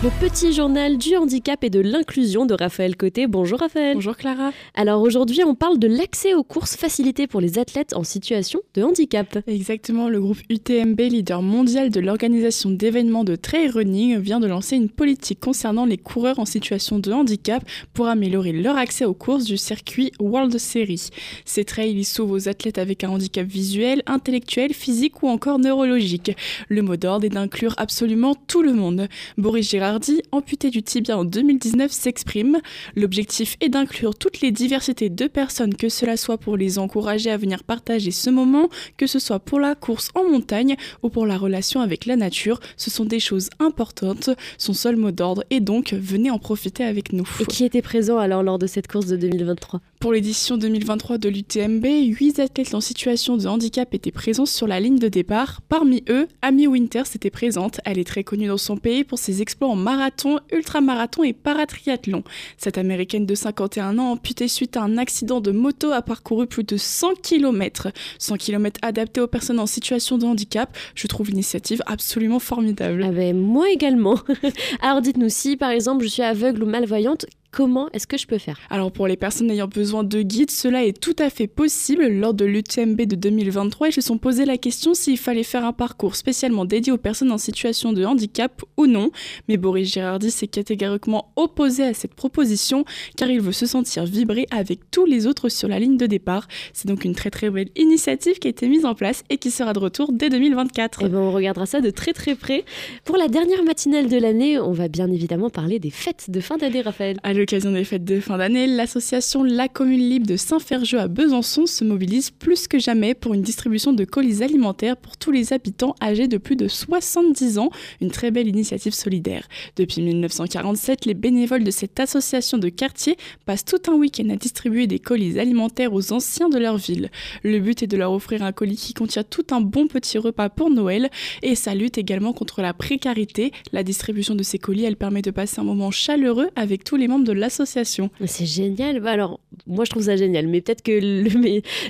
Le petit journal du handicap et de l'inclusion de Raphaël Côté. Bonjour Raphaël. Bonjour Clara. Alors aujourd'hui, on parle de l'accès aux courses facilitées pour les athlètes en situation de handicap. Exactement, le groupe UTMB, leader mondial de l'organisation d'événements de trail running, vient de lancer une politique concernant les coureurs en situation de handicap pour améliorer leur accès aux courses du circuit World Series. Ces trails y sauvent aux athlètes avec un handicap visuel, intellectuel, physique ou encore neurologique. Le mot d'ordre est d'inclure absolument tout le monde. Boris Gérard amputé du tibia en 2019, s'exprime. L'objectif est d'inclure toutes les diversités de personnes, que cela soit pour les encourager à venir partager ce moment, que ce soit pour la course en montagne ou pour la relation avec la nature. Ce sont des choses importantes. Son seul mot d'ordre est donc venez en profiter avec nous. Et qui était présent alors lors de cette course de 2023 Pour l'édition 2023 de l'UTMB, 8 athlètes en situation de handicap étaient présents sur la ligne de départ. Parmi eux, Amy Winters était présente. Elle est très connue dans son pays pour ses exploits en marathon, ultramarathon et paratriathlon. Cette américaine de 51 ans, amputée suite à un accident de moto, a parcouru plus de 100 km. 100 km adaptés aux personnes en situation de handicap. Je trouve l'initiative absolument formidable. Ah ben, moi également. Alors dites-nous si par exemple je suis aveugle ou malvoyante, Comment est-ce que je peux faire? Alors pour les personnes ayant besoin de guides, cela est tout à fait possible. Lors de l'UTMB de 2023, ils se sont posé la question s'il fallait faire un parcours spécialement dédié aux personnes en situation de handicap ou non. Mais Boris Girardi s'est catégoriquement opposé à cette proposition car il veut se sentir vibrer avec tous les autres sur la ligne de départ. C'est donc une très très belle initiative qui a été mise en place et qui sera de retour dès 2024. Et ben on regardera ça de très très près. Pour la dernière matinale de l'année, on va bien évidemment parler des fêtes de fin d'année, Raphaël l'occasion des fêtes de fin d'année, l'association La Commune Libre de Saint-Ferjeux à Besançon se mobilise plus que jamais pour une distribution de colis alimentaires pour tous les habitants âgés de plus de 70 ans, une très belle initiative solidaire. Depuis 1947, les bénévoles de cette association de quartier passent tout un week-end à distribuer des colis alimentaires aux anciens de leur ville. Le but est de leur offrir un colis qui contient tout un bon petit repas pour Noël et ça lutte également contre la précarité. La distribution de ces colis, elle permet de passer un moment chaleureux avec tous les membres de l'association. C'est génial. Bah, alors, moi, je trouve ça génial. Mais peut-être que le,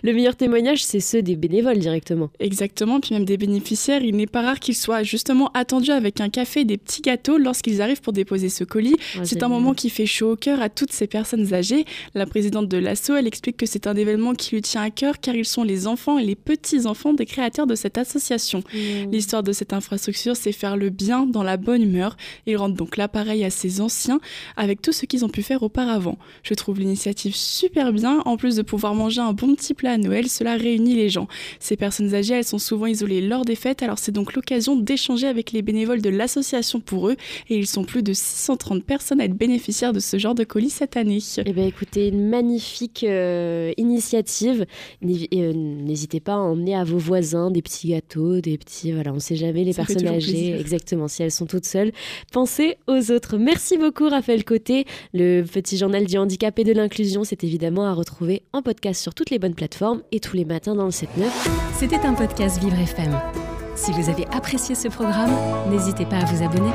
le, meilleur témoignage, c'est ceux des bénévoles directement. Exactement. Puis même des bénéficiaires, il n'est pas rare qu'ils soient justement attendus avec un café et des petits gâteaux lorsqu'ils arrivent pour déposer ce colis. Ah, c'est un moment qui fait chaud au cœur à toutes ces personnes âgées. La présidente de l'asso, elle explique que c'est un événement qui lui tient à cœur car ils sont les enfants et les petits-enfants des créateurs de cette association. Mmh. L'histoire de cette infrastructure, c'est faire le bien dans la bonne humeur. Ils rendent donc l'appareil à ces anciens avec tout ce qu'ils ont pu faire auparavant. Je trouve l'initiative super bien. En plus de pouvoir manger un bon petit plat à Noël, cela réunit les gens. Ces personnes âgées, elles sont souvent isolées lors des fêtes, alors c'est donc l'occasion d'échanger avec les bénévoles de l'association pour eux. Et ils sont plus de 630 personnes à être bénéficiaires de ce genre de colis cette année. Eh bien écoutez, une magnifique euh, initiative. Euh, n'hésitez pas à emmener à vos voisins des petits gâteaux, des petits... Voilà, on ne sait jamais, les personnes âgées, exactement, si elles sont toutes seules. Pensez aux autres. Merci beaucoup Raphaël Côté. Le petit journal du handicap et de l'inclusion, c'est à retrouver en podcast sur toutes les bonnes plateformes et tous les matins dans le 7-9. C'était un podcast Vivre FM. Si vous avez apprécié ce programme, n'hésitez pas à vous abonner.